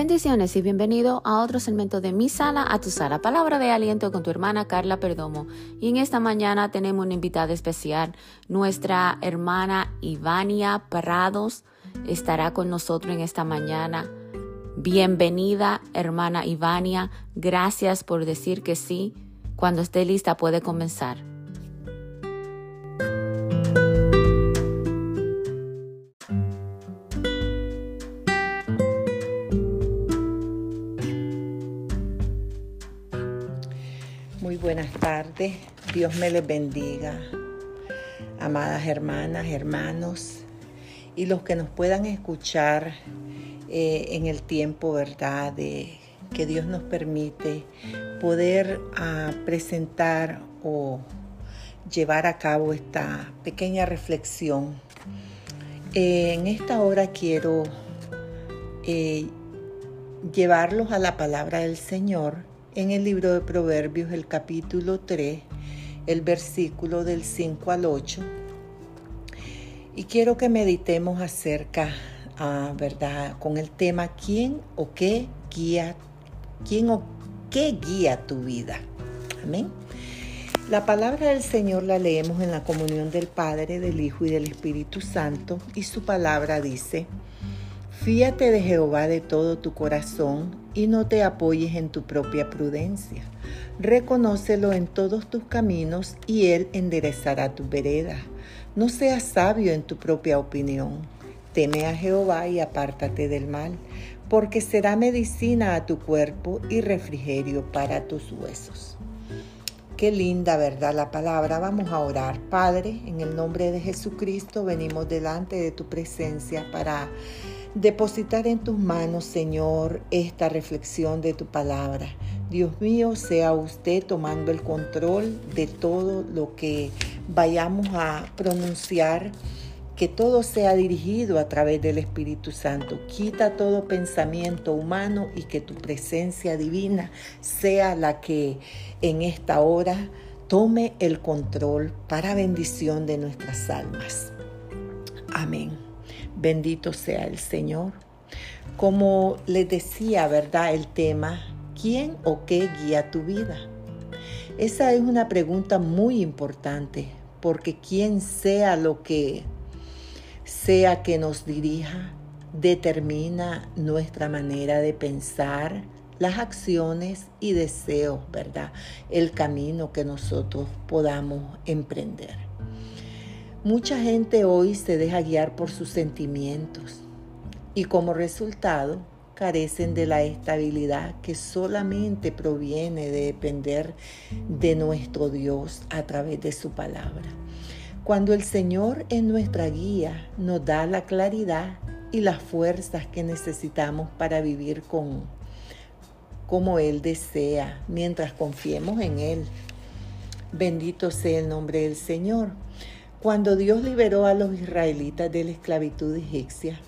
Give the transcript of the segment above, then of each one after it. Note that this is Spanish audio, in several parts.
Bendiciones y bienvenido a otro segmento de Mi Sala a tu Sala, palabra de aliento con tu hermana Carla Perdomo. Y en esta mañana tenemos una invitada especial, nuestra hermana Ivania Prados estará con nosotros en esta mañana. Bienvenida, hermana Ivania. Gracias por decir que sí. Cuando esté lista puede comenzar. Dios me les bendiga. Amadas hermanas, hermanos, y los que nos puedan escuchar eh, en el tiempo, ¿verdad? De que Dios nos permite poder ah, presentar o llevar a cabo esta pequeña reflexión. Eh, en esta hora quiero eh, llevarlos a la palabra del Señor en el libro de Proverbios, el capítulo 3, el versículo del 5 al 8. Y quiero que meditemos acerca, ah, ¿verdad?, con el tema ¿quién o qué guía, quién o qué guía tu vida? Amén. La palabra del Señor la leemos en la comunión del Padre, del Hijo y del Espíritu Santo, y su palabra dice, Fíate de Jehová de todo tu corazón y no te apoyes en tu propia prudencia. Reconócelo en todos tus caminos y Él enderezará tu vereda. No seas sabio en tu propia opinión. Teme a Jehová y apártate del mal, porque será medicina a tu cuerpo y refrigerio para tus huesos. Qué linda, ¿verdad? La palabra. Vamos a orar. Padre, en el nombre de Jesucristo venimos delante de tu presencia para depositar en tus manos, Señor, esta reflexión de tu palabra. Dios mío, sea usted tomando el control de todo lo que vayamos a pronunciar, que todo sea dirigido a través del Espíritu Santo. Quita todo pensamiento humano y que tu presencia divina sea la que en esta hora tome el control para bendición de nuestras almas. Amén. Bendito sea el Señor. Como les decía, ¿verdad? El tema, ¿quién o qué guía tu vida? Esa es una pregunta muy importante, porque quien sea lo que sea que nos dirija, determina nuestra manera de pensar, las acciones y deseos, ¿verdad? El camino que nosotros podamos emprender. Mucha gente hoy se deja guiar por sus sentimientos y como resultado carecen de la estabilidad que solamente proviene de depender de nuestro Dios a través de su palabra. Cuando el Señor es nuestra guía, nos da la claridad y las fuerzas que necesitamos para vivir con como Él desea, mientras confiemos en Él. Bendito sea el nombre del Señor. Cuando Dios liberó a los israelitas de la esclavitud egipcia,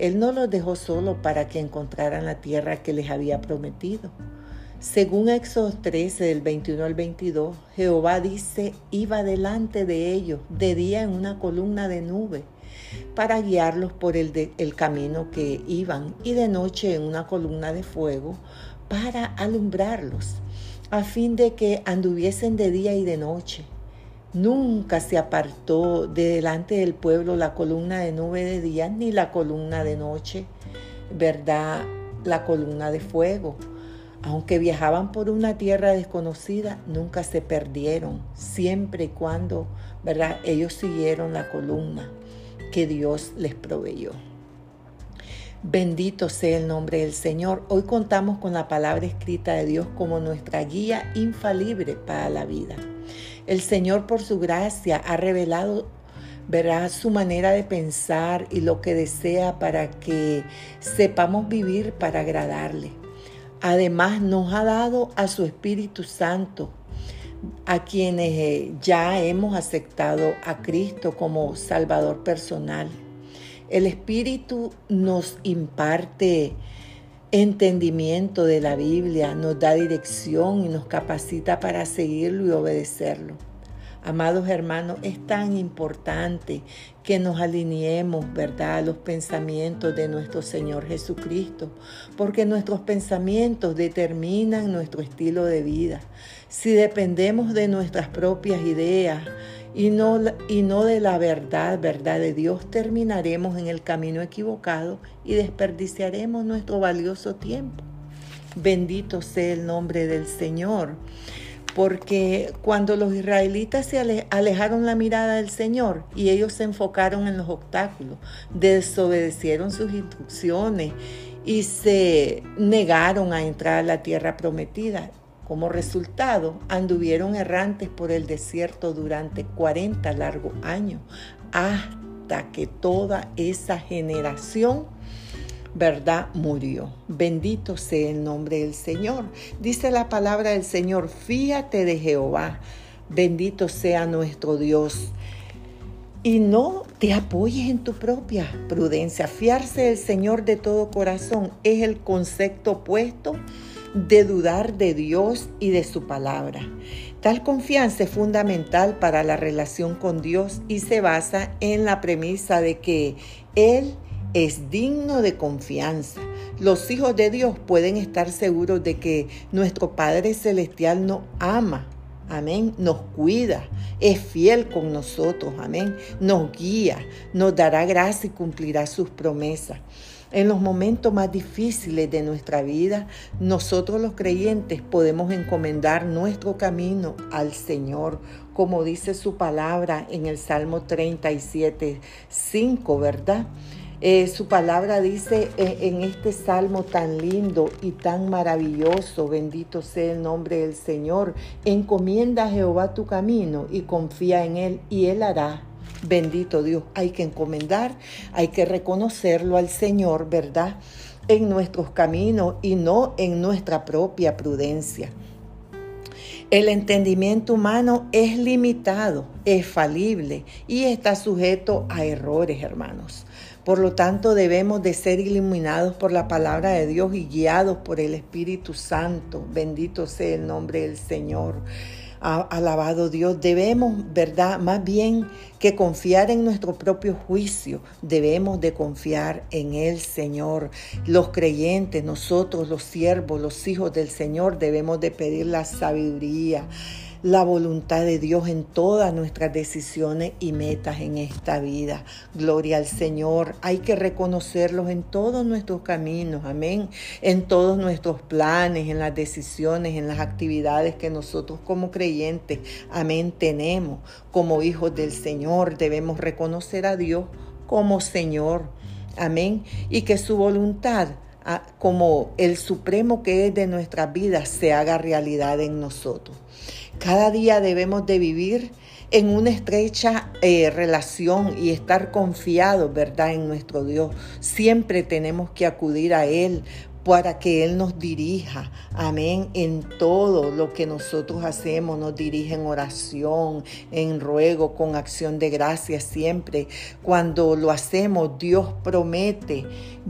Él no los dejó solo para que encontraran la tierra que les había prometido. Según Éxodo 13, del 21 al 22, Jehová dice, iba delante de ellos de día en una columna de nube para guiarlos por el, el camino que iban y de noche en una columna de fuego para alumbrarlos, a fin de que anduviesen de día y de noche Nunca se apartó de delante del pueblo la columna de nube de día ni la columna de noche, ¿verdad? La columna de fuego. Aunque viajaban por una tierra desconocida, nunca se perdieron, siempre y cuando, ¿verdad? Ellos siguieron la columna que Dios les proveyó. Bendito sea el nombre del Señor. Hoy contamos con la palabra escrita de Dios como nuestra guía infalible para la vida. El Señor por su gracia ha revelado verá su manera de pensar y lo que desea para que sepamos vivir para agradarle. Además nos ha dado a su Espíritu Santo, a quienes eh, ya hemos aceptado a Cristo como Salvador personal. El Espíritu nos imparte entendimiento de la Biblia, nos da dirección y nos capacita para seguirlo y obedecerlo. Amados hermanos, es tan importante que nos alineemos, ¿verdad?, a los pensamientos de nuestro Señor Jesucristo, porque nuestros pensamientos determinan nuestro estilo de vida. Si dependemos de nuestras propias ideas, y no, y no de la verdad, verdad de Dios, terminaremos en el camino equivocado y desperdiciaremos nuestro valioso tiempo. Bendito sea el nombre del Señor porque cuando los israelitas se alejaron la mirada del Señor y ellos se enfocaron en los obstáculos, desobedecieron sus instrucciones y se negaron a entrar a la tierra prometida. Como resultado, anduvieron errantes por el desierto durante 40 largos años, hasta que toda esa generación ¿verdad? Murió. Bendito sea el nombre del Señor. Dice la palabra del Señor, fíjate de Jehová, bendito sea nuestro Dios. Y no te apoyes en tu propia prudencia. Fiarse del Señor de todo corazón es el concepto opuesto de dudar de Dios y de su palabra. Tal confianza es fundamental para la relación con Dios y se basa en la premisa de que Él es digno de confianza. Los hijos de Dios pueden estar seguros de que nuestro Padre Celestial nos ama. Amén. Nos cuida, es fiel con nosotros. Amén. Nos guía, nos dará gracia y cumplirá sus promesas. En los momentos más difíciles de nuestra vida, nosotros los creyentes podemos encomendar nuestro camino al Señor, como dice su palabra en el Salmo 37, 5, ¿verdad? Eh, su palabra dice eh, en este salmo tan lindo y tan maravilloso, bendito sea el nombre del Señor, encomienda a Jehová tu camino y confía en Él y Él hará. Bendito Dios, hay que encomendar, hay que reconocerlo al Señor, ¿verdad? En nuestros caminos y no en nuestra propia prudencia. El entendimiento humano es limitado, es falible y está sujeto a errores, hermanos. Por lo tanto, debemos de ser iluminados por la palabra de Dios y guiados por el Espíritu Santo. Bendito sea el nombre del Señor. Alabado Dios, debemos, ¿verdad? Más bien que confiar en nuestro propio juicio, debemos de confiar en el Señor. Los creyentes, nosotros, los siervos, los hijos del Señor, debemos de pedir la sabiduría la voluntad de Dios en todas nuestras decisiones y metas en esta vida. Gloria al Señor. Hay que reconocerlos en todos nuestros caminos, amén. En todos nuestros planes, en las decisiones, en las actividades que nosotros como creyentes, amén, tenemos. Como hijos del Señor debemos reconocer a Dios como Señor. Amén. Y que su voluntad ah, como el supremo que es de nuestras vidas se haga realidad en nosotros. Cada día debemos de vivir en una estrecha eh, relación y estar confiados, ¿verdad?, en nuestro Dios. Siempre tenemos que acudir a Él para que Él nos dirija, amén, en todo lo que nosotros hacemos, nos dirige en oración, en ruego, con acción de gracia siempre. Cuando lo hacemos, Dios promete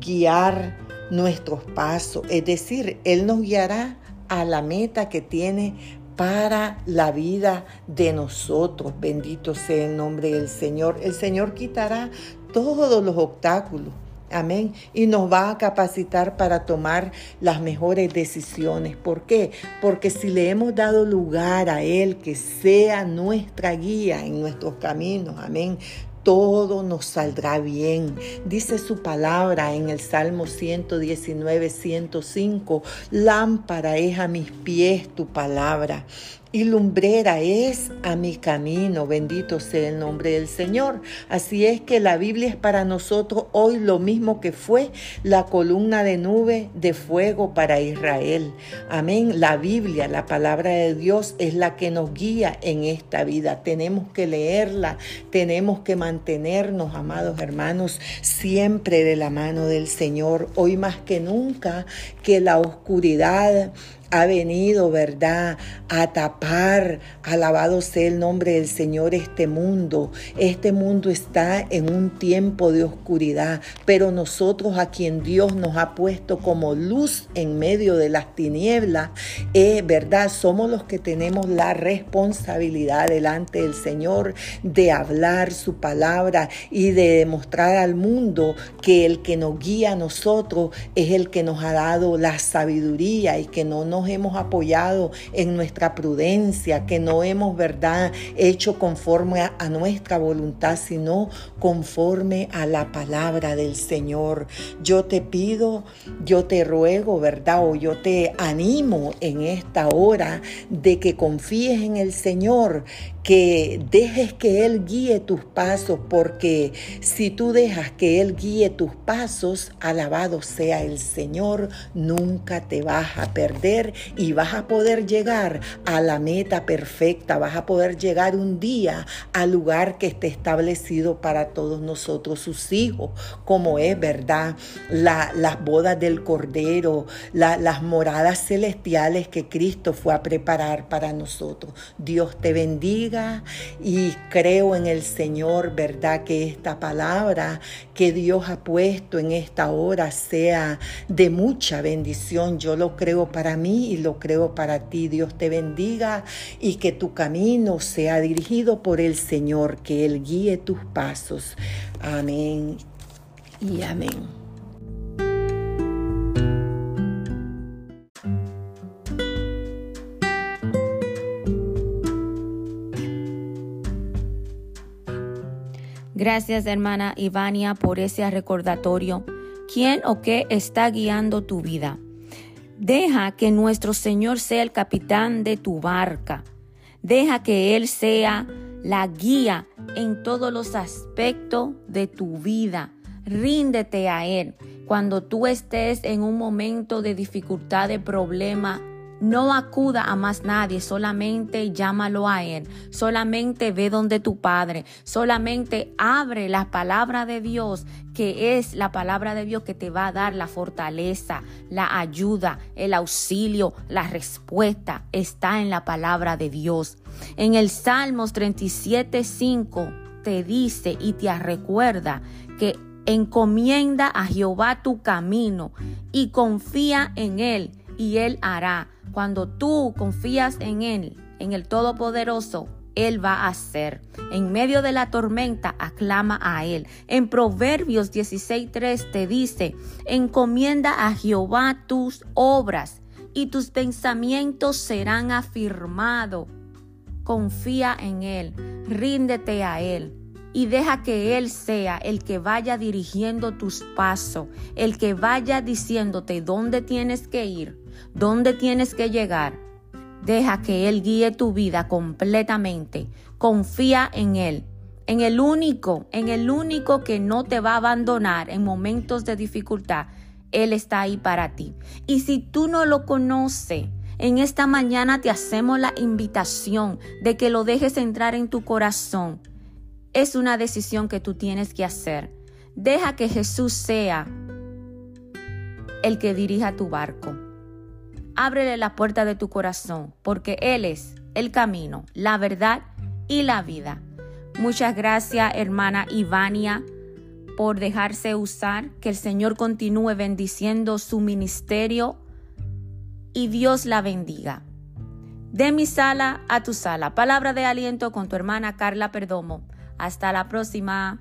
guiar nuestros pasos, es decir, Él nos guiará a la meta que tiene para la vida de nosotros. Bendito sea el nombre del Señor. El Señor quitará todos los obstáculos. Amén. Y nos va a capacitar para tomar las mejores decisiones. ¿Por qué? Porque si le hemos dado lugar a Él, que sea nuestra guía en nuestros caminos. Amén todo nos saldrá bien. Dice su palabra en el Salmo 119, 105, lámpara es a mis pies tu palabra y lumbrera es a mi camino. Bendito sea el nombre del Señor. Así es que la Biblia es para nosotros hoy lo mismo que fue la columna de nube de fuego para Israel. Amén. La Biblia, la palabra de Dios, es la que nos guía en esta vida. Tenemos que leerla, tenemos que mantenernos, amados hermanos, siempre de la mano del Señor. Hoy más que nunca que la oscuridad ha venido, ¿verdad?, a tapar, alabado sea el nombre del Señor, este mundo. Este mundo está en un tiempo de oscuridad, pero nosotros a quien Dios nos ha puesto como luz en medio de las tinieblas, es verdad, somos los que tenemos la responsabilidad delante del Señor de hablar su palabra y de demostrar al mundo que el que nos guía a nosotros es el que nos ha dado la sabiduría y que no nos hemos apoyado en nuestra prudencia, que no hemos, ¿verdad?, hecho conforme a, nuestra voluntad, sino conforme a la palabra del Señor. Yo te pido, yo te ruego, ¿verdad?, o yo te animo en esta hora de que confíes en el Señor, que dejes que Él guíe tus pasos, porque si tú dejas que Él guíe tus pasos, alabado sea el Señor, nunca te vas a perder y vas a poder llegar a la meta perfecta, vas a poder llegar un día al lugar que esté establecido para todos nosotros, sus hijos, como es verdad, las bodas del Cordero, las moradas celestiales que Cristo fue a preparar para nosotros. Dios te y creo en el Señor, ¿verdad? Que esta palabra que Dios ha puesto en esta hora sea de mucha bendición. Yo lo creo para mí y lo creo para ti. Dios te bendiga y que tu camino sea dirigido por el Señor, que Él guíe tus pasos. Amén y amén. Gracias, hermana Ivania, por ese recordatorio. ¿Quién o qué está guiando tu vida? Deja que nuestro Señor sea el capitán de tu barca. Deja que Él sea la guía en todos los aspectos de tu vida. Ríndete a Él. Cuando tú estés en un momento de dificultad, de problema, no acuda a más nadie, solamente llámalo a Él, solamente ve donde tu Padre, solamente abre la palabra de Dios, que es la palabra de Dios que te va a dar la fortaleza, la ayuda, el auxilio, la respuesta, está en la palabra de Dios. En el Salmos 37, 5 te dice y te recuerda que encomienda a Jehová tu camino y confía en Él y Él hará. Cuando tú confías en Él, en el Todopoderoso, Él va a hacer. En medio de la tormenta, aclama a Él. En Proverbios 16.3 te dice, encomienda a Jehová tus obras y tus pensamientos serán afirmados. Confía en Él, ríndete a Él y deja que Él sea el que vaya dirigiendo tus pasos, el que vaya diciéndote dónde tienes que ir dónde tienes que llegar. Deja que Él guíe tu vida completamente. Confía en Él, en el único, en el único que no te va a abandonar en momentos de dificultad. Él está ahí para ti. Y si tú no lo conoces, en esta mañana te hacemos la invitación de que lo dejes entrar en tu corazón. Es una decisión que tú tienes que hacer. Deja que Jesús sea el que dirija tu barco ábrele la puerta de tu corazón, porque Él es el camino, la verdad y la vida. Muchas gracias, hermana Ivania, por dejarse usar. Que el Señor continúe bendiciendo su ministerio y Dios la bendiga. De mi sala a tu sala. Palabra de aliento con tu hermana Carla Perdomo. Hasta la próxima.